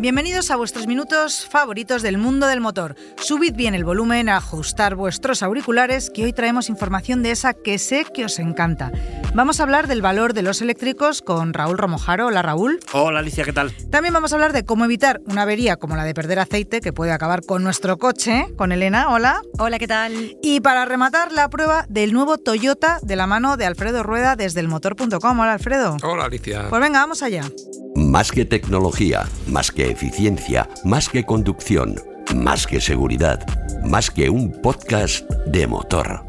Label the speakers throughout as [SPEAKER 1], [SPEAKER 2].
[SPEAKER 1] Bienvenidos a vuestros minutos favoritos del mundo del motor. Subid bien el volumen, ajustar vuestros auriculares, que hoy traemos información de esa que sé que os encanta. Vamos a hablar del valor de los eléctricos con Raúl Romojaro. Hola Raúl.
[SPEAKER 2] Hola Alicia, ¿qué tal?
[SPEAKER 1] También vamos a hablar de cómo evitar una avería como la de perder aceite que puede acabar con nuestro coche, con Elena. Hola.
[SPEAKER 3] Hola, ¿qué tal?
[SPEAKER 1] Y para rematar la prueba del nuevo Toyota de la mano de Alfredo Rueda desde elmotor.com. Hola Alfredo.
[SPEAKER 4] Hola Alicia.
[SPEAKER 1] Pues venga, vamos allá.
[SPEAKER 5] Más que tecnología, más que eficiencia, más que conducción, más que seguridad, más que un podcast de motor.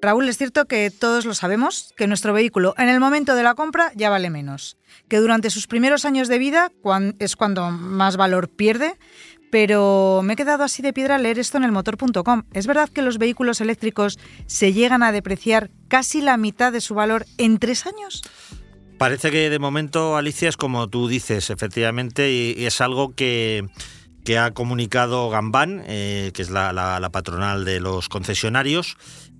[SPEAKER 1] Raúl, es cierto que todos lo sabemos, que nuestro vehículo en el momento de la compra ya vale menos, que durante sus primeros años de vida es cuando más valor pierde, pero me he quedado así de piedra al leer esto en el motor.com. ¿Es verdad que los vehículos eléctricos se llegan a depreciar casi la mitad de su valor en tres años?
[SPEAKER 2] Parece que de momento, Alicia, es como tú dices, efectivamente, y, es algo que, que ha comunicado Gambán, eh, que es la, la, patronal de los concesionarios,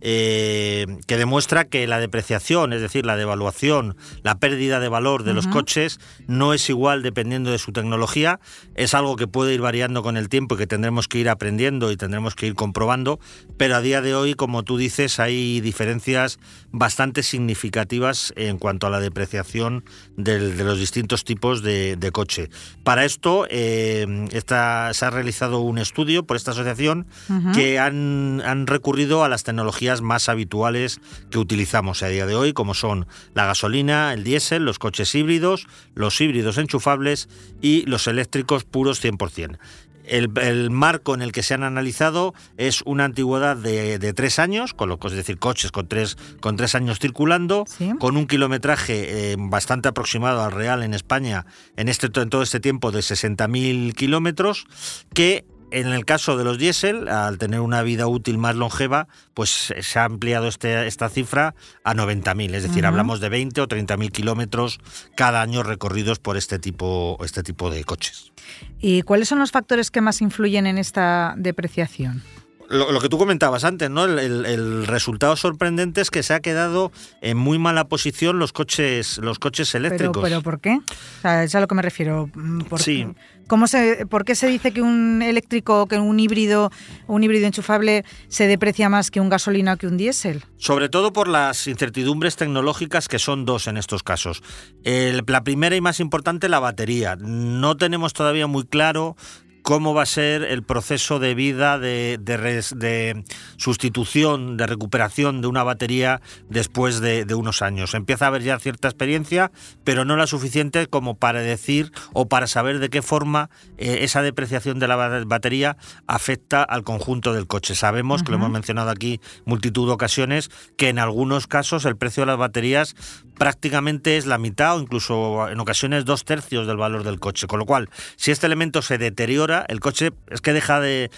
[SPEAKER 2] eh, que demuestra que la depreciación, es decir, la devaluación, la pérdida de valor de los coches no es igual dependiendo de su tecnología, es algo que puede ir variando con el tiempo y que tendremos que ir aprendiendo y tendremos que ir comprobando, pero a día de hoy, como tú dices, hay diferencias bastante significativas en cuanto a la depreciación de los distintos tipos de, coche. Para esto eh, se ha realizado un estudio por esta asociación que han, han recurrido a las tecnologías más habituales que utilizamos a día de hoy, como son la gasolina, el diésel, los coches híbridos, los híbridos enchufables y los eléctricos puros 100%. El, marco en el que se han analizado es una antigüedad de, tres años, con lo, es decir, coches con tres, con tres años circulando, con un kilometraje eh, bastante aproximado al real en España en, este, en todo este tiempo de 60.000 kilómetros, que en el caso de los diésel, al tener una vida útil más longeva, pues se ha ampliado este, esta cifra a 90.000, es decir, hablamos de 20 o 30.000 kilómetros cada año recorridos por este tipo, este tipo de coches.
[SPEAKER 1] ¿Y cuáles son los factores que más influyen en esta depreciación?
[SPEAKER 2] lo, que tú comentabas antes, ¿no? El, resultado sorprendente es que se ha quedado en muy mala posición los coches, los coches eléctricos.
[SPEAKER 1] ¿Pero, por qué? O sea, es a lo que me refiero.
[SPEAKER 2] ¿Por, sí.
[SPEAKER 1] ¿Cómo se, ¿Por qué se dice que un eléctrico, que un híbrido, un híbrido enchufable se deprecia más que un gasolina o que un diésel?
[SPEAKER 2] Sobre todo por las incertidumbres tecnológicas que son dos en estos casos. la primera y más importante, la batería. No tenemos todavía muy claro cómo va a ser el proceso de vida de, de, sustitución, de recuperación de una batería después de, unos años. Empieza a haber ya cierta experiencia, pero no la suficiente como para decir o para saber de qué forma eh, esa depreciación de la batería afecta al conjunto del coche. Sabemos, que lo hemos mencionado aquí multitud de ocasiones, que en algunos casos el precio de las baterías prácticamente es la mitad o incluso en ocasiones dos tercios del valor del coche. Con lo cual, si este elemento se deteriora, el coche es que deja de,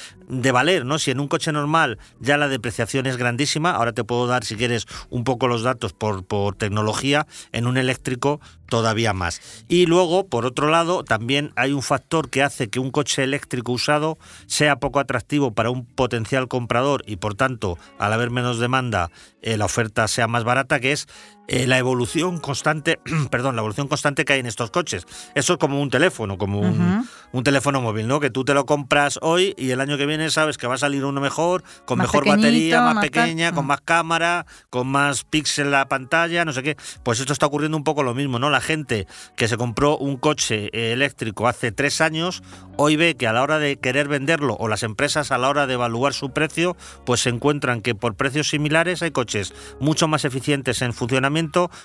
[SPEAKER 2] valer, ¿no? Si en un coche normal ya la depreciación es grandísima, ahora te puedo dar, si quieres, un poco los datos por, por tecnología, en un eléctrico todavía más. Y luego, por otro lado, también hay un factor que hace que un coche eléctrico usado sea poco atractivo para un potencial comprador y por tanto, al haber menos demanda, eh, la oferta sea más barata, que es eh, la evolución constante, perdón, la evolución constante que hay en estos coches. Eso es como un teléfono, como un, un, teléfono móvil, ¿no? Que tú te lo compras hoy y el año que viene sabes que va a salir uno mejor, con mejor batería, más, pequeña, con mm. más cámara, con más píxel la pantalla, no sé qué. Pues esto está ocurriendo un poco lo mismo, ¿no? La gente que se compró un coche eléctrico hace tres años, hoy ve que a la hora de querer venderlo o las empresas a la hora de evaluar su precio, pues se encuentran que por precios similares hay coches mucho más eficientes en funcionamiento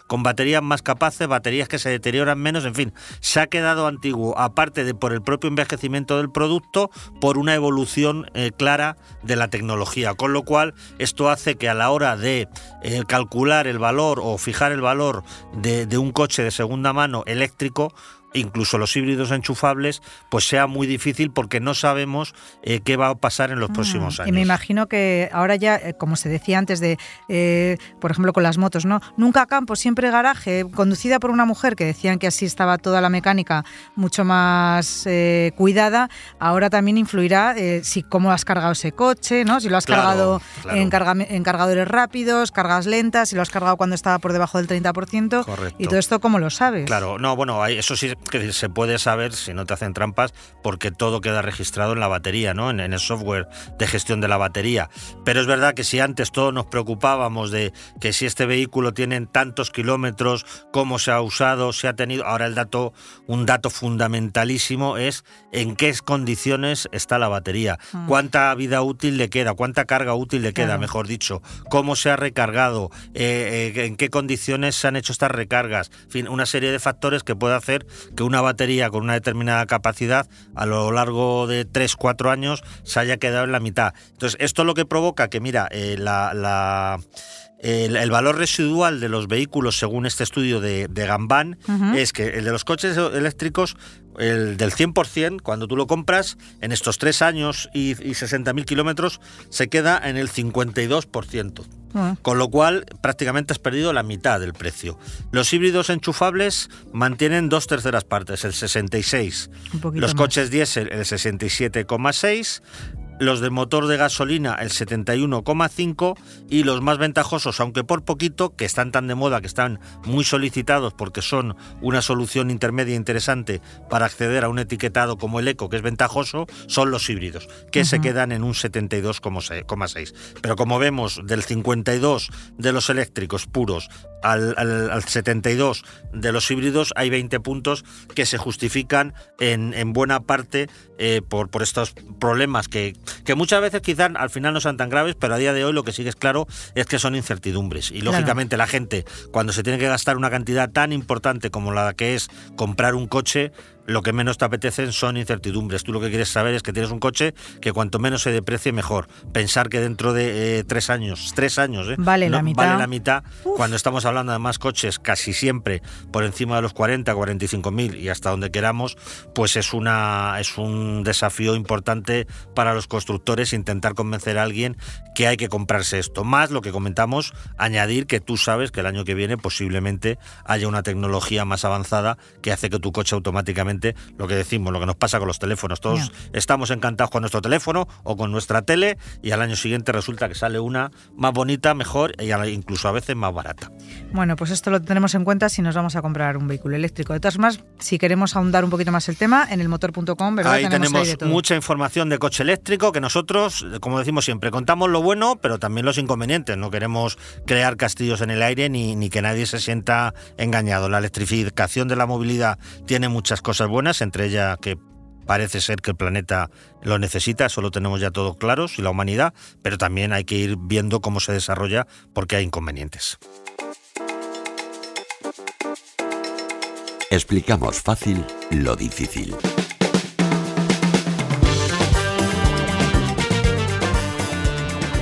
[SPEAKER 2] con baterías más capaces, baterías que se deterioran menos, en fin, se ha quedado antiguo, aparte de por el propio envejecimiento del producto, por una evolución eh, clara de la tecnología, con lo cual esto hace que a la hora de eh, calcular el valor o fijar el valor de un coche de segunda mano eléctrico, incluso los híbridos enchufables, pues sea muy difícil porque no sabemos eh, qué va a pasar en los
[SPEAKER 1] Ah,
[SPEAKER 2] próximos años.
[SPEAKER 1] Y me imagino que ahora ya, eh, como se decía antes de, eh, por ejemplo, con las motos, ¿no? Nunca campo, siempre garaje, conducida por una mujer, que decían que así estaba toda la mecánica mucho más eh, cuidada, ahora también influirá si cómo has cargado ese coche, ¿no? Si lo has
[SPEAKER 2] Claro,
[SPEAKER 1] cargado
[SPEAKER 2] claro.
[SPEAKER 1] en, carga- en cargadores rápidos, cargas lentas, si lo has cargado cuando estaba por debajo del 30%.
[SPEAKER 2] Correcto.
[SPEAKER 1] Y todo esto, ¿cómo lo sabes?
[SPEAKER 2] Claro, no, bueno, eso sí que se puede saber si no te hacen trampas, porque todo queda registrado en la batería, ¿no? En, en el software de gestión de la batería. Pero es verdad que si antes todos nos preocupábamos de que si este vehículo tiene tantos kilómetros, cómo se ha usado, se ha tenido. Ahora el dato, un dato fundamentalísimo es en qué condiciones está la batería,
[SPEAKER 1] Mm.
[SPEAKER 2] cuánta vida útil le queda, cuánta carga útil le queda,
[SPEAKER 1] Claro.
[SPEAKER 2] mejor dicho, cómo se ha recargado, eh, eh, en qué condiciones se han hecho estas recargas, en fin, una serie de factores que puede hacer que una batería con una determinada capacidad a lo largo de 3-4 años se haya quedado en la mitad. Entonces, esto lo que provoca que, mira, eh, la- la, el, el valor residual de los vehículos, según este estudio de, de Gambán, es que el de los coches eléctricos, el del 100%, cuando tú lo compras, en estos tres años y, y 60.000 kilómetros, se queda en el 52%.
[SPEAKER 1] Ah,
[SPEAKER 2] Con lo cual, prácticamente has perdido la mitad del precio. Los híbridos enchufables mantienen dos terceras partes, el 66.
[SPEAKER 1] un poquito
[SPEAKER 2] Los
[SPEAKER 1] más.
[SPEAKER 2] coches diésel, el 67,6. Los de motor de gasolina, el 71,5. Y los más ventajosos, aunque por poquito, que están tan de moda, que están muy solicitados porque son una solución intermedia interesante para acceder a un etiquetado como el eco, que es ventajoso, son los híbridos, que se quedan en un 72,6. Pero como vemos, del 52 de los eléctricos puros al, al- al 72 de los híbridos, hay 20 puntos que se justifican en, en buena parte eh, por, por estos problemas que, que muchas veces quizás al final no sean tan graves, pero a día de hoy lo que sí que es claro es que son incertidumbres. Y
[SPEAKER 1] Claro.
[SPEAKER 2] lógicamente la gente, cuando se tiene que gastar una cantidad tan importante como la que es comprar un coche, lo que menos te apetecen son incertidumbres. Tú lo que quieres saber es que tienes un coche que cuanto menos se deprecie, mejor. Pensar que dentro de eh, tres años, tres años, ¿eh?
[SPEAKER 1] Vale la mitad.
[SPEAKER 2] Vale la mitad, cuando estamos hablando de más coches casi siempre por encima de los 40, 45 mil y hasta donde queramos, pues es, una, es un desafío importante para los constructores intentar convencer a alguien que hay que comprarse esto. Más lo que comentamos, añadir que tú sabes que el año que viene posiblemente haya una tecnología más avanzada que hace que tu coche automáticamente, lo que decimos, lo que nos pasa con los teléfonos, todos estamos encantados con nuestro teléfono o con nuestra tele y al año siguiente resulta que sale una más bonita, mejor e incluso a veces más barata.
[SPEAKER 1] Bueno, pues esto lo tenemos en cuenta si nos vamos a comprar un vehículo eléctrico. De todas formas, si queremos ahondar un poquito más el tema, en el motor.com, ¿verdad?
[SPEAKER 2] Ahí tenemos
[SPEAKER 1] ahí de
[SPEAKER 2] mucha información de coche eléctrico que nosotros, como decimos siempre, contamos lo bueno, pero también los inconvenientes. No queremos crear castillos en el aire ni, ni que nadie se sienta engañado. La electrificación de la movilidad tiene muchas cosas buenas, entre ellas que parece ser que el planeta lo necesita, eso lo tenemos ya todos claros, y la humanidad, pero también hay que ir viendo cómo se desarrolla porque hay inconvenientes.
[SPEAKER 5] Explicamos fácil lo difícil.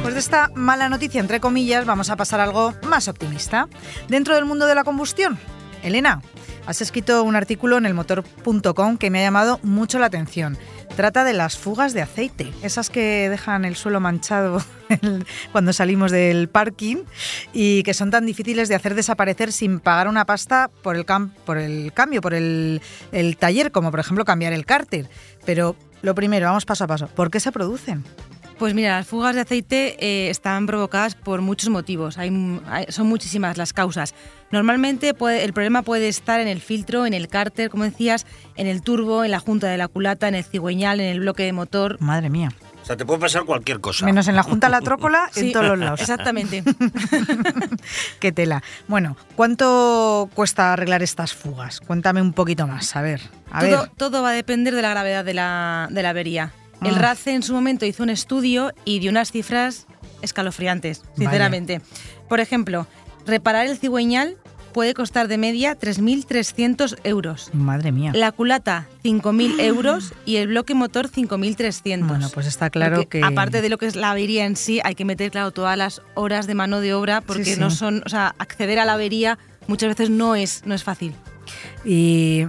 [SPEAKER 1] Pues de esta mala noticia, entre comillas, vamos a pasar a algo más optimista. Dentro del mundo de la combustión, Elena, has escrito un artículo en elmotor.com que me ha llamado mucho la atención. Trata de las fugas de aceite, esas que dejan el suelo manchado cuando salimos del parking y que son tan difíciles de hacer desaparecer sin pagar una pasta por el, cam- por el cambio, por el, el taller, como por ejemplo cambiar el cárter. Pero lo primero, vamos paso a paso. ¿Por qué se producen?
[SPEAKER 3] Pues mira, las fugas de aceite eh, están provocadas por muchos motivos. Hay, hay- son muchísimas las causas. Normalmente puede- el problema puede estar en el filtro, en el cárter, como decías, en el turbo, en la junta de la culata, en el cigüeñal, en el bloque de motor.
[SPEAKER 1] Madre mía.
[SPEAKER 2] O sea, te puede pasar cualquier cosa.
[SPEAKER 1] Menos en la Junta La Trócola, en
[SPEAKER 3] Sí,
[SPEAKER 1] todos los lados.
[SPEAKER 3] Exactamente.
[SPEAKER 1] Qué tela. Bueno, ¿cuánto cuesta arreglar estas fugas? Cuéntame un poquito más, a ver. A
[SPEAKER 3] todo,
[SPEAKER 1] ver.
[SPEAKER 3] todo va a depender de la gravedad de la, de la avería. El
[SPEAKER 1] Ah.
[SPEAKER 3] RACE en su momento hizo un estudio y dio unas cifras escalofriantes, sinceramente. Por ejemplo, reparar el cigüeñal puede costar de media 3.300 euros.
[SPEAKER 1] Madre mía.
[SPEAKER 3] La culata, 5.000 euros y el bloque motor, 5.300.
[SPEAKER 1] Bueno, pues está claro
[SPEAKER 3] Porque,
[SPEAKER 1] que...
[SPEAKER 3] Aparte de lo que es la avería en sí, hay que meter, claro, todas las horas de mano de obra porque
[SPEAKER 1] Sí, sí.
[SPEAKER 3] no son, o sea, acceder a la avería muchas veces no es, no es fácil.
[SPEAKER 1] Y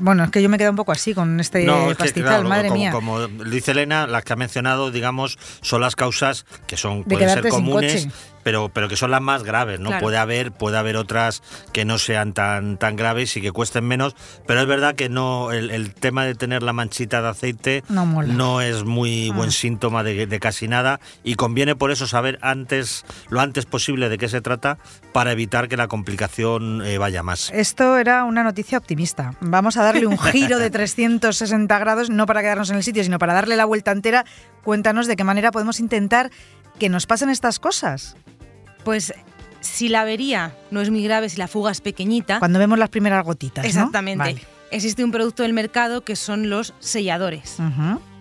[SPEAKER 1] Bueno, es que yo me quedo un poco así con este
[SPEAKER 2] No, es que,
[SPEAKER 1] pastizal,
[SPEAKER 2] claro,
[SPEAKER 1] madre
[SPEAKER 2] como,
[SPEAKER 1] mía.
[SPEAKER 2] como dice Elena, las que ha mencionado, digamos, son las causas que son
[SPEAKER 1] De
[SPEAKER 2] pueden ser comunes. Pero, pero que son las más graves, ¿no?
[SPEAKER 3] Claro.
[SPEAKER 2] Puede haber, puede haber otras que no sean tan, tan graves y que cuesten menos, pero es verdad que no, el, el tema de tener la manchita de aceite
[SPEAKER 1] No
[SPEAKER 2] es muy
[SPEAKER 1] Ah.
[SPEAKER 2] buen síntoma de, de casi nada y conviene por eso saber antes, lo antes posible de qué se trata para evitar que la complicación eh, vaya más.
[SPEAKER 1] Esto era una noticia optimista. Vamos a darle un giro de 360 grados, no para quedarnos en el sitio, sino para darle la vuelta entera. Cuéntanos de qué manera podemos intentar que nos pasen estas cosas.
[SPEAKER 3] Pues si la avería no es muy grave, si la fuga es pequeñita,
[SPEAKER 1] Cuando vemos las primeras gotitas. ¿no?
[SPEAKER 3] exactamente,
[SPEAKER 1] Vale.
[SPEAKER 3] existe un producto del mercado que son los selladores.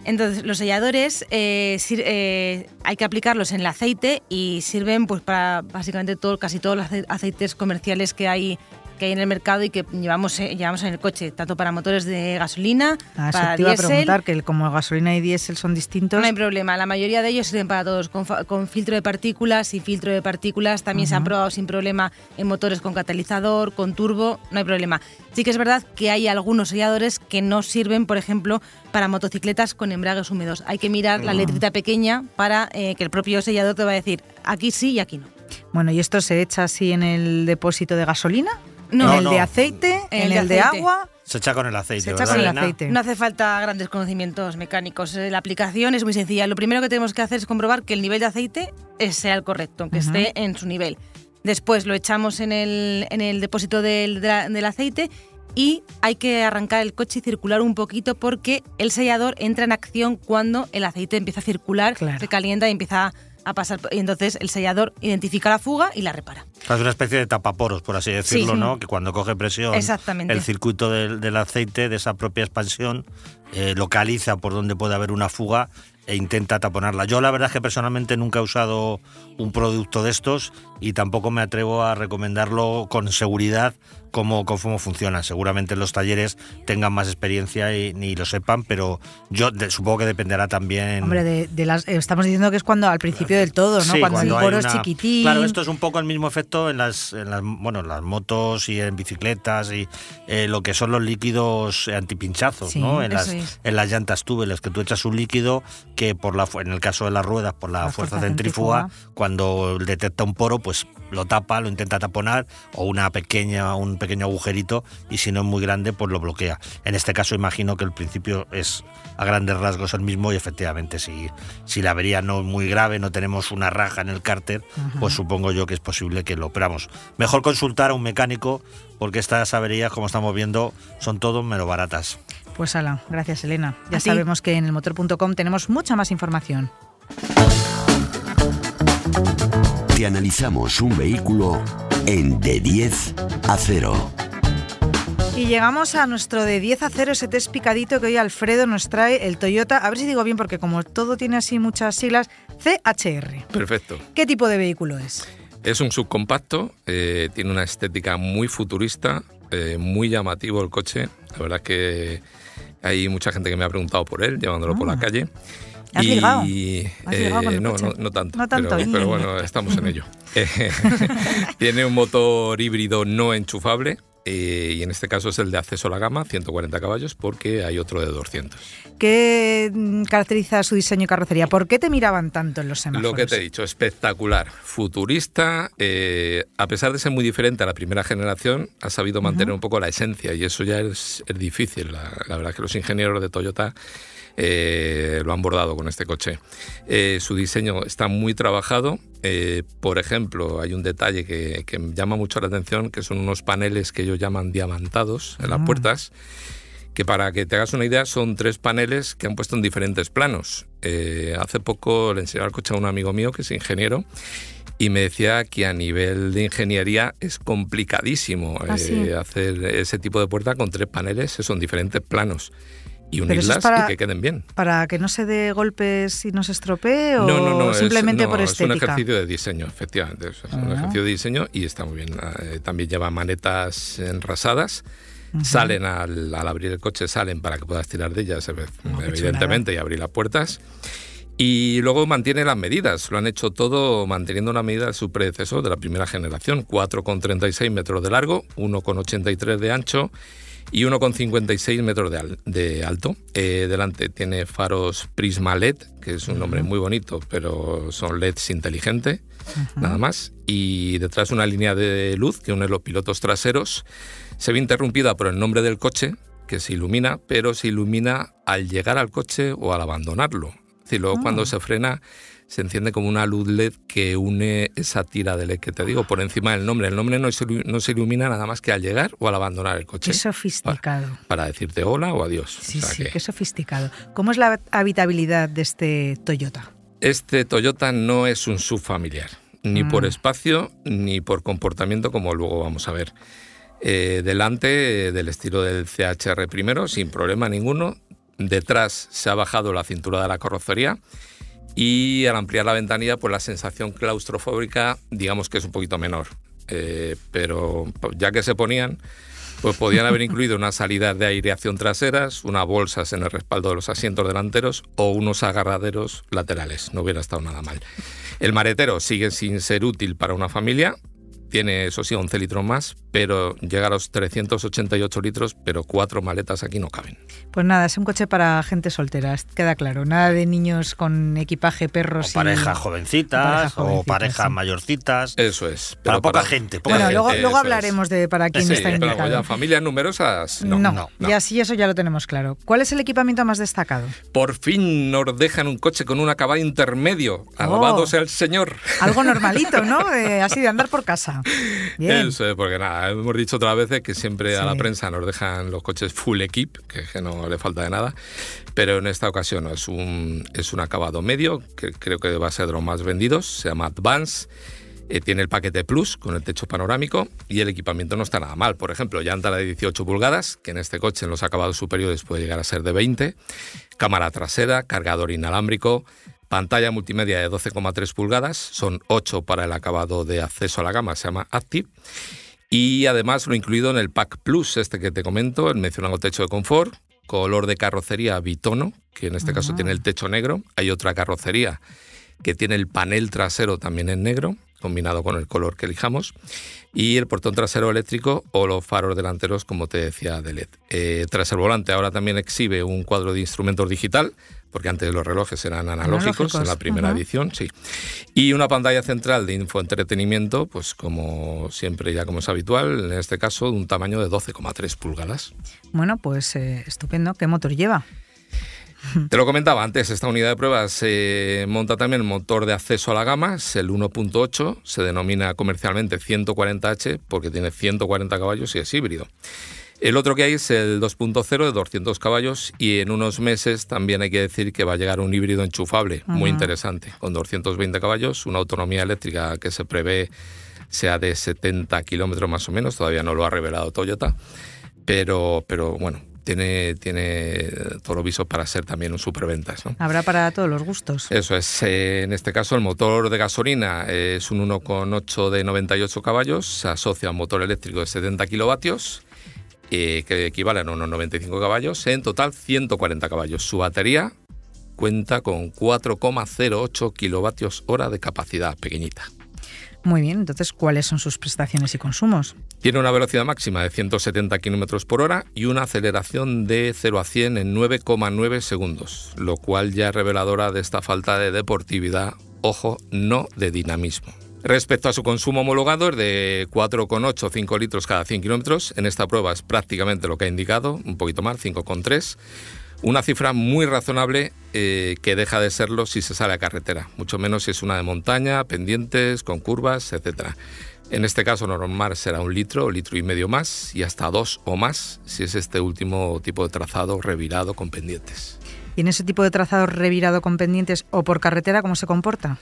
[SPEAKER 3] Entonces, los selladores eh, eh, hay que aplicarlos en el aceite y sirven pues para básicamente todo, casi todos los ace- aceites comerciales que hay que hay en el mercado y que llevamos, eh, llevamos en el coche, tanto para motores de gasolina,
[SPEAKER 1] Ah,
[SPEAKER 3] para
[SPEAKER 1] te iba a
[SPEAKER 3] diésel.
[SPEAKER 1] preguntar, que como gasolina y diésel son distintos.
[SPEAKER 3] No hay problema, la mayoría de ellos sirven para todos, con, filtro de partículas y filtro de partículas. También se han probado sin problema en motores con catalizador, con turbo, no hay problema. Sí que es verdad que hay algunos selladores que no sirven, por ejemplo, para motocicletas con embragues húmedos. Hay que mirar la letrita pequeña para eh, que el propio sellador te va a decir aquí sí y aquí no.
[SPEAKER 1] Bueno, ¿y esto se echa así en el depósito de gasolina?
[SPEAKER 3] No.
[SPEAKER 1] ¿En el
[SPEAKER 2] No,
[SPEAKER 1] de aceite?
[SPEAKER 3] En
[SPEAKER 1] ¿En
[SPEAKER 3] el de
[SPEAKER 1] agua?
[SPEAKER 2] Se echa con el aceite,
[SPEAKER 1] Se echa
[SPEAKER 2] ¿verdad,
[SPEAKER 1] con el
[SPEAKER 2] Elena?
[SPEAKER 1] aceite.
[SPEAKER 3] No hace falta grandes conocimientos mecánicos. Eh, La aplicación es muy sencilla. Lo primero que tenemos que hacer es comprobar que el nivel de aceite es- sea el correcto, que esté en su nivel. Después lo echamos en el, en el depósito del, de la- del aceite y hay que arrancar el coche y circular un poquito porque el sellador entra en acción cuando el aceite empieza a circular,
[SPEAKER 1] Claro.
[SPEAKER 3] se calienta y empieza a pasar. Y entonces el sellador identifica la fuga y la repara.
[SPEAKER 2] Es una especie de tapaporos, por así decirlo,
[SPEAKER 3] Sí.
[SPEAKER 2] ¿no? Que cuando coge presión
[SPEAKER 3] Exactamente.
[SPEAKER 2] el circuito del, del aceite, de esa propia expansión, eh, localiza por dónde puede haber una fuga e intenta taponarla. Yo la verdad es que personalmente nunca he usado un producto de estos y tampoco me atrevo a recomendarlo con seguridad cómo, cómo funciona. Seguramente en los talleres tengan más experiencia y ni lo sepan, pero yo de- supongo que dependerá también...
[SPEAKER 1] Hombre, de, de las, eh, estamos diciendo que es cuando al principio del todo, ¿no?
[SPEAKER 2] Sí,
[SPEAKER 1] cuando, el
[SPEAKER 2] hay
[SPEAKER 1] poro es chiquitín.
[SPEAKER 2] Claro, esto es un poco el mismo efecto en las, en las, bueno, en las motos y en bicicletas y eh, lo que son los líquidos antipinchazos,
[SPEAKER 1] Sí,
[SPEAKER 2] ¿no? En las,
[SPEAKER 3] es.
[SPEAKER 2] en las llantas túbeles, que tú echas un líquido que por la en el caso de las ruedas, por la,
[SPEAKER 1] La
[SPEAKER 2] fuerza,
[SPEAKER 1] fuerza
[SPEAKER 2] centrífuga,
[SPEAKER 1] centrífuga.
[SPEAKER 2] cuando detecta un poro, pues lo tapa, lo intenta taponar, o una pequeña, un pequeño agujerito, y si no es muy grande, pues lo bloquea. En este caso imagino que el principio es a grandes rasgos el mismo y efectivamente si, si la avería no es muy grave, no tenemos una raja en el cárter, pues supongo yo que es posible que lo operamos. Mejor consultar a un mecánico porque estas averías, como estamos viendo, son todo menos baratas.
[SPEAKER 1] Pues ala, gracias Elena. Ya sabemos que en el motor.com tenemos mucha más información.
[SPEAKER 5] Te analizamos un vehículo en de 10 a 0.
[SPEAKER 1] Y llegamos a nuestro de 10 a 0, ese test picadito que hoy Alfredo nos trae, el Toyota, a ver si digo bien porque como todo tiene así muchas siglas, CHR.
[SPEAKER 4] Perfecto.
[SPEAKER 1] ¿Qué tipo de vehículo es?
[SPEAKER 4] Es un subcompacto, eh, tiene una estética muy futurista, eh, muy llamativo el coche. La verdad que hay mucha gente que me ha preguntado por él, llevándolo por la
[SPEAKER 1] Ah.
[SPEAKER 4] calle.
[SPEAKER 1] ¿Has
[SPEAKER 4] Y,
[SPEAKER 1] ligado? ¿Has
[SPEAKER 4] eh,
[SPEAKER 1] ligado con el
[SPEAKER 4] no,
[SPEAKER 1] coche?
[SPEAKER 4] no, no tanto.
[SPEAKER 1] No tanto,
[SPEAKER 4] Pero, pero bueno, estamos en ello. Eh, tiene un motor híbrido no enchufable. eh, y en este caso es el de acceso a la gama, 140 caballos, porque hay otro de 200.
[SPEAKER 1] ¿Qué mm, caracteriza su diseño y carrocería? ¿Por qué te miraban tanto en los semáforos?
[SPEAKER 4] Lo que te he dicho, espectacular, futurista, eh, a pesar de ser muy diferente a la primera generación, ha sabido mantener un poco la esencia y eso ya es, es difícil. La, la verdad es que los ingenieros de Toyota eh, lo han bordado con este coche. Eh, su diseño está muy trabajado. eh, por ejemplo, hay un detalle que, que llama mucho la atención, que son unos paneles que ellos llaman diamantados en las
[SPEAKER 1] Ah.
[SPEAKER 4] puertas que para que te hagas una idea son tres paneles que han puesto en diferentes planos. Eh, hace poco le enseñé el coche a un amigo mío que es ingeniero y me decía que a nivel de ingeniería es complicadísimo
[SPEAKER 1] Ah,
[SPEAKER 4] eh,
[SPEAKER 1] sí.
[SPEAKER 4] hacer ese tipo de puerta con tres paneles, son diferentes planos y
[SPEAKER 1] eso es
[SPEAKER 4] unirlas
[SPEAKER 1] para-
[SPEAKER 4] y que queden bien.
[SPEAKER 1] ¿Para que no se dé golpes y no se estropee o
[SPEAKER 4] No, no, no. es-
[SPEAKER 1] simplemente
[SPEAKER 4] no,
[SPEAKER 1] por
[SPEAKER 4] Es un
[SPEAKER 1] estética?
[SPEAKER 4] ejercicio de diseño, efectivamente. Es un
[SPEAKER 1] Ah.
[SPEAKER 4] ejercicio de diseño y está muy bien. Eh, también lleva manetas enrasadas. Salen al, al abrir el coche, salen para que puedas tirar de ellas,
[SPEAKER 1] Oh,
[SPEAKER 4] evidentemente, y abrir las puertas. Y luego mantiene las medidas. Lo han hecho todo manteniendo una medida de su predecesor de la primera generación: 4,36 metros de largo, 1,83 de ancho y 1,56 metros de, de alto. Eh, delante tiene faros Prisma LED, que es un nombre muy bonito, pero son LEDs inteligentes, nada más. Y detrás una línea de luz que une los pilotos traseros. Se ve interrumpida por el nombre del coche, que se ilumina, pero se ilumina al llegar al coche o al abandonarlo. Es decir, luego cuando se frena se enciende como una luz LED que une esa tira de LED que te digo por encima del nombre. El nombre no se, no se ilumina nada más que al llegar o al abandonar el coche.
[SPEAKER 1] Qué sofisticado.
[SPEAKER 4] Para, para decirte hola o adiós.
[SPEAKER 1] Sí,
[SPEAKER 4] O sea
[SPEAKER 1] sí,
[SPEAKER 4] que
[SPEAKER 1] qué sofisticado. ¿Cómo es la habitabilidad de este Toyota?
[SPEAKER 4] Este Toyota no es un subfamiliar, ni por
[SPEAKER 1] Mm.
[SPEAKER 4] espacio ni por comportamiento, como luego vamos a ver. Eh, delante, eh, del estilo del CHR primero, sin problema ninguno. Detrás se ha bajado la cintura de la carrocería y al ampliar la ventanilla, pues la sensación claustrofóbica, digamos que es un poquito menor. Eh, pero ya que se ponían, pues podían haber incluido unas salidas de aireación traseras, unas bolsas en el respaldo de los asientos delanteros o unos agarraderos laterales. No hubiera estado nada mal. El maretero sigue sin ser útil para una familia. Tiene, eso sí, 11 litros más, pero llega a los 388 litros, pero cuatro maletas aquí no caben.
[SPEAKER 1] Pues nada, es un coche para gente soltera, es- queda claro. Nada de niños con equipaje, perros
[SPEAKER 2] O
[SPEAKER 1] y...
[SPEAKER 2] parejas jovencitas,
[SPEAKER 1] pareja
[SPEAKER 2] o parejas
[SPEAKER 1] sí.
[SPEAKER 2] mayorcitas.
[SPEAKER 4] Eso es.
[SPEAKER 2] para
[SPEAKER 4] pero
[SPEAKER 2] poca gente. poca
[SPEAKER 1] Bueno,
[SPEAKER 2] gente.
[SPEAKER 1] luego, luego
[SPEAKER 4] es.
[SPEAKER 1] hablaremos de para quién
[SPEAKER 4] Sí,
[SPEAKER 1] está
[SPEAKER 4] pero
[SPEAKER 1] indicado.
[SPEAKER 4] ya familias numerosas,
[SPEAKER 1] no,
[SPEAKER 4] no.
[SPEAKER 2] no,
[SPEAKER 1] ya sí, eso ya lo tenemos claro. ¿Cuál es el equipamiento más destacado?
[SPEAKER 4] Por fin nos dejan un coche con un acabado intermedio. Alabado sea el Señor.
[SPEAKER 1] Algo normalito, ¿no? Así de andar por casa. Bien.
[SPEAKER 4] Eso es, porque nada, hemos dicho otras veces que siempre a la
[SPEAKER 1] Sí.
[SPEAKER 4] prensa nos dejan los coches full equip, que, que no le falta de nada, pero en esta ocasión es un, es un acabado medio, que creo que va a ser de los más vendidos, se llama Advance. eh, tiene el paquete Plus con el techo panorámico y el equipamiento no está nada mal. Por ejemplo, llanta de 18 pulgadas, que en este coche en los acabados superiores puede llegar a ser de 20, cámara trasera, cargador inalámbrico, pantalla multimedia de 12,3 pulgadas, son 8 para el acabado de acceso a la gama, se llama Active. Y además lo he incluido en el Pack Plus, este que te comento, el mencionado techo de confort, color de carrocería bitono, que en este caso tiene el techo negro. Hay otra carrocería que tiene el panel trasero también en negro, combinado con el color que elijamos, y el portón trasero eléctrico o los faros delanteros, como te decía, de LED. Eh, tras el volante ahora también exhibe un cuadro de instrumentos digital, porque antes los relojes eran analógicos,
[SPEAKER 1] Analógicos,
[SPEAKER 4] en la primera edición, sí. Y una pantalla central de infoentretenimiento, pues como siempre, ya como es habitual, en este caso, de un tamaño de 12,3 pulgadas.
[SPEAKER 1] Bueno, pues eh, estupendo. ¿Qué motor lleva?
[SPEAKER 4] Te lo comentaba antes, esta unidad de pruebas se monta también el motor de acceso a la gama, es el 1.8, se denomina comercialmente 140H porque tiene 140 caballos y es híbrido. El otro que hay es el 2.0 de 200 caballos y en unos meses también hay que decir que va a llegar un híbrido enchufable, muy interesante, con 220 caballos, una autonomía eléctrica que se prevé sea de 70 kilómetros más o menos, todavía no lo ha revelado Toyota, pero, pero bueno, tiene, tiene todos los visos para ser también un superventas. ¿no?
[SPEAKER 1] Habrá para todos los gustos.
[SPEAKER 4] Eso es, eh, en este caso el motor de gasolina es un 1,8 de 98 caballos, se asocia a un motor eléctrico de 70 kilovatios, eh, que equivale a unos 95 caballos, en total 140 caballos. Su batería cuenta con 4,08 kilovatios hora de capacidad, pequeñita.
[SPEAKER 1] Muy bien, entonces, ¿cuáles son sus prestaciones y consumos?
[SPEAKER 4] Tiene una velocidad máxima de 170 km por hora y una aceleración de 0 a 100 en 9,9 segundos, lo cual ya es reveladora de esta falta de deportividad, ojo, no de dinamismo. Respecto a su consumo homologado, es de 4,8 o 5 litros cada 100 kilómetros. En esta prueba es prácticamente lo que ha indicado, un poquito más, 5,3. Una cifra muy razonable eh, que deja de serlo si se sale a carretera, mucho menos si es una de montaña, pendientes, con curvas, etc. En este caso normal será un litro, litro y medio más y hasta dos o más si es este último tipo de trazado revirado con pendientes.
[SPEAKER 1] ¿Y en ese tipo de trazado revirado con pendientes o por carretera, cómo se comporta?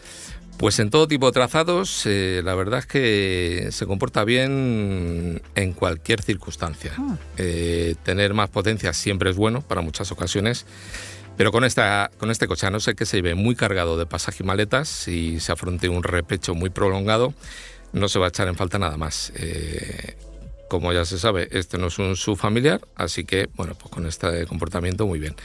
[SPEAKER 4] Pues en todo tipo de trazados, eh, la verdad es que se comporta bien en cualquier circunstancia.
[SPEAKER 1] Ah.
[SPEAKER 4] Eh, tener más potencia siempre es bueno para muchas ocasiones, pero con, esta, con este coche, a no ser que se lleve muy cargado de pasaje y maletas y se afronte un repecho muy prolongado, no se va a echar en falta nada más. Eh, como ya se sabe, este no es un subfamiliar, así que, bueno, pues con este comportamiento muy bien.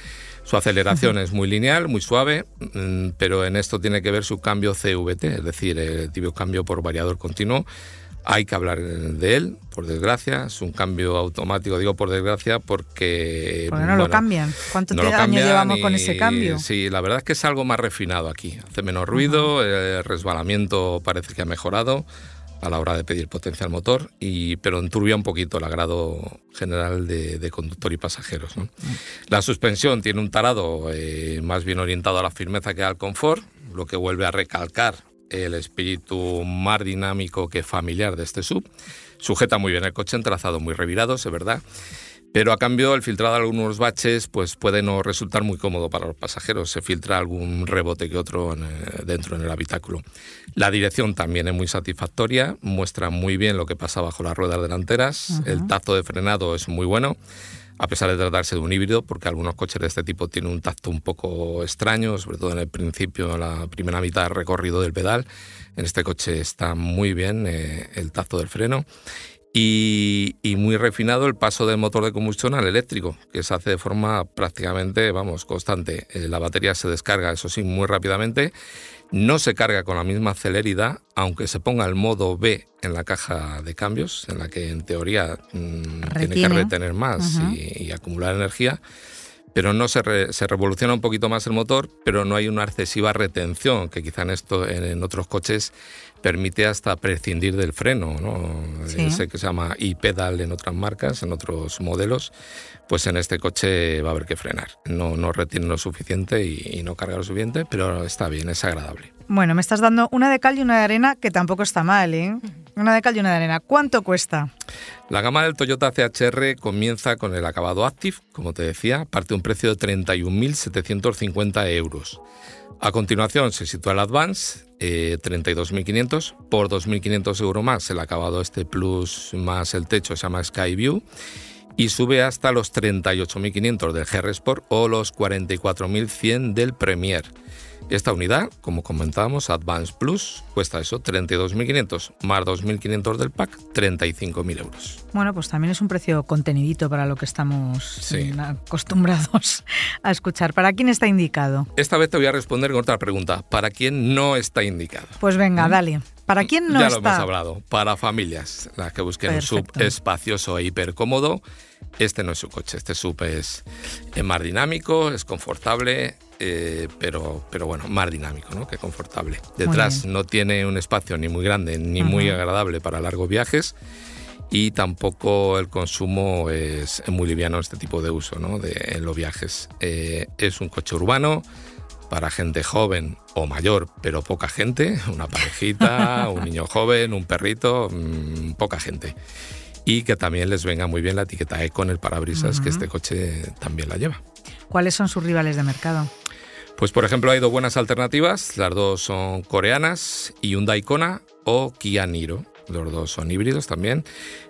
[SPEAKER 4] Su aceleración es muy lineal, muy suave, mm, pero en esto tiene que ver su cambio CVT, es decir, el tibio cambio por variador continuo. Hay que hablar de él, por desgracia. Es un cambio automático, digo por desgracia, porque.
[SPEAKER 1] Porque no lo cambian. ¿Cuánto
[SPEAKER 4] no
[SPEAKER 1] años llevamos
[SPEAKER 4] y-
[SPEAKER 1] con ese cambio?
[SPEAKER 4] Sí, la verdad es que es algo más refinado aquí. Hace menos ruido, el resbalamiento parece que ha mejorado a la hora de pedir potencia al motor, y, pero enturbia un poquito el agrado general de, conductor y pasajeros. La suspensión tiene un tarado eh, más bien orientado a la firmeza que al confort, lo que vuelve a recalcar el espíritu más dinámico que familiar de este sub. Sujeta muy bien el coche en trazado muy revirados, es verdad. Pero a cambio el filtrado de algunos baches pues puede no resultar muy cómodo para los pasajeros. Se filtra algún rebote que otro en, eh, dentro en el habitáculo. La dirección también es muy satisfactoria, muestra muy bien lo que pasa bajo las ruedas delanteras. El tacto de frenado es muy bueno, a pesar de tratarse de un híbrido, porque algunos coches de este tipo tienen un tacto un poco extraño, sobre todo en el principio, en la primera mitad del recorrido del pedal. En este coche está muy bien eh, el tacto del freno y, y muy refinado el paso del motor de combustión al eléctrico, que se hace de forma prácticamente, vamos, constante. Eh, La batería se descarga, eso sí, muy rápidamente. No se carga con la misma celeridad, aunque se ponga el modo B en la caja de cambios, en la que en teoría mm, tiene que retener más y acumular energía. Pero no se, re- se revoluciona un poquito más el motor, pero no hay una excesiva retención, que quizá en, esto, en, en otros coches permite hasta prescindir del freno, ¿no?
[SPEAKER 1] Sí.
[SPEAKER 4] Ese que se llama e-pedal en otras marcas, en otros modelos, pues en este coche va a haber que frenar. No, no retiene lo suficiente y, y no carga lo suficiente, pero está bien, es agradable.
[SPEAKER 1] Bueno, me estás dando una de cal y una de arena que tampoco está mal, ¿eh? Una de cal y una de arena. ¿Cuánto cuesta?
[SPEAKER 4] La gama del Toyota CHR comienza con el acabado Active, como te decía, parte de un precio de 31.750 euros. A continuación se sitúa el Advance, eh, 32.500, por 2.500 euros más el acabado este Plus más el techo se llama Sky View y sube hasta los 38.500 del GR Sport o los 44.100 del Premier. Esta unidad, como comentábamos, Advance Plus, cuesta eso, 32.500 más 2.500 del pack, 35.000 euros.
[SPEAKER 1] Bueno, pues también es un precio contenidito para lo que estamos
[SPEAKER 4] Sí.
[SPEAKER 1] mm, acostumbrados a escuchar. ¿Para quién está indicado?
[SPEAKER 4] Esta vez te voy a responder con otra pregunta. ¿Para quién no está indicado?
[SPEAKER 1] Pues venga, dale. ¿Para quién no
[SPEAKER 4] ¿Mm? ya lo
[SPEAKER 1] está?
[SPEAKER 4] hemos hablado. Para familias, las que busquen un sub espacioso e hipercómodo, este no es su coche. Este sub es, más dinámico, es confortable, eh, pero, pero bueno, más dinámico ¿no? que confortable. Detrás no tiene un espacio ni muy grande ni muy agradable para largos viajes. Y tampoco el consumo es, muy liviano este tipo de uso ¿no? de, en los viajes. Eh, es un coche urbano, para gente joven o mayor, pero poca gente, una parejita, un niño joven, un perrito, mm, poca gente. Y que también les venga muy bien la etiqueta E con el parabrisas, que este coche también la lleva.
[SPEAKER 1] ¿Cuáles son sus rivales de mercado?
[SPEAKER 4] Pues por ejemplo hay dos buenas alternativas, las dos son coreanas, Hyundai Kona o Kia Niro. Los dos son híbridos también.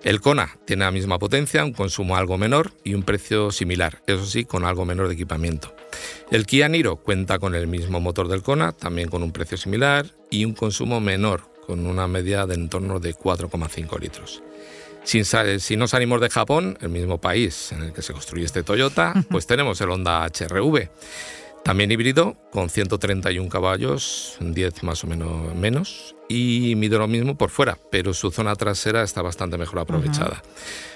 [SPEAKER 4] El Kona tiene la misma potencia, un consumo algo menor y un precio similar, eso sí, con algo menor de equipamiento. El Kia Niro cuenta con el mismo motor del Kona, también con un precio similar y un consumo menor, con una media de en torno de 4,5 litros. Sa- si no salimos de Japón, el mismo país en el que se construye este Toyota, pues tenemos el Honda HRV. También híbrido, con 131 caballos, 10 más o menos menos, y mide lo mismo por fuera, pero su zona trasera está bastante mejor aprovechada.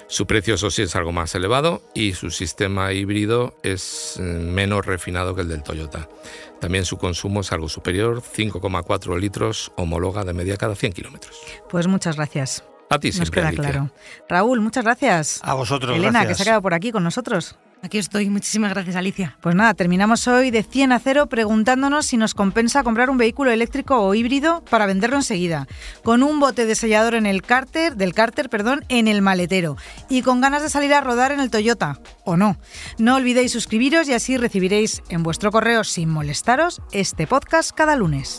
[SPEAKER 4] Su precio, eso sí, es algo más elevado y su sistema híbrido es eh, menos refinado que el del Toyota. También su consumo es algo superior, 5,4 litros, homóloga de media cada 100 kilómetros.
[SPEAKER 1] Pues muchas gracias.
[SPEAKER 4] A ti
[SPEAKER 1] Nos
[SPEAKER 4] siempre,
[SPEAKER 1] queda
[SPEAKER 4] Alicia.
[SPEAKER 1] claro. Raúl, muchas gracias.
[SPEAKER 2] A vosotros,
[SPEAKER 1] Elena, que se ha quedado por aquí con nosotros.
[SPEAKER 3] Aquí estoy. Muchísimas gracias, Alicia.
[SPEAKER 1] Pues nada, terminamos hoy de 100 a 0 preguntándonos si nos compensa comprar un vehículo eléctrico o híbrido para venderlo enseguida, con un bote de sellador en el cárter, del cárter, perdón, en el maletero y con ganas de salir a rodar en el Toyota o no. No olvidéis suscribiros y así recibiréis en vuestro correo sin molestaros este podcast cada lunes.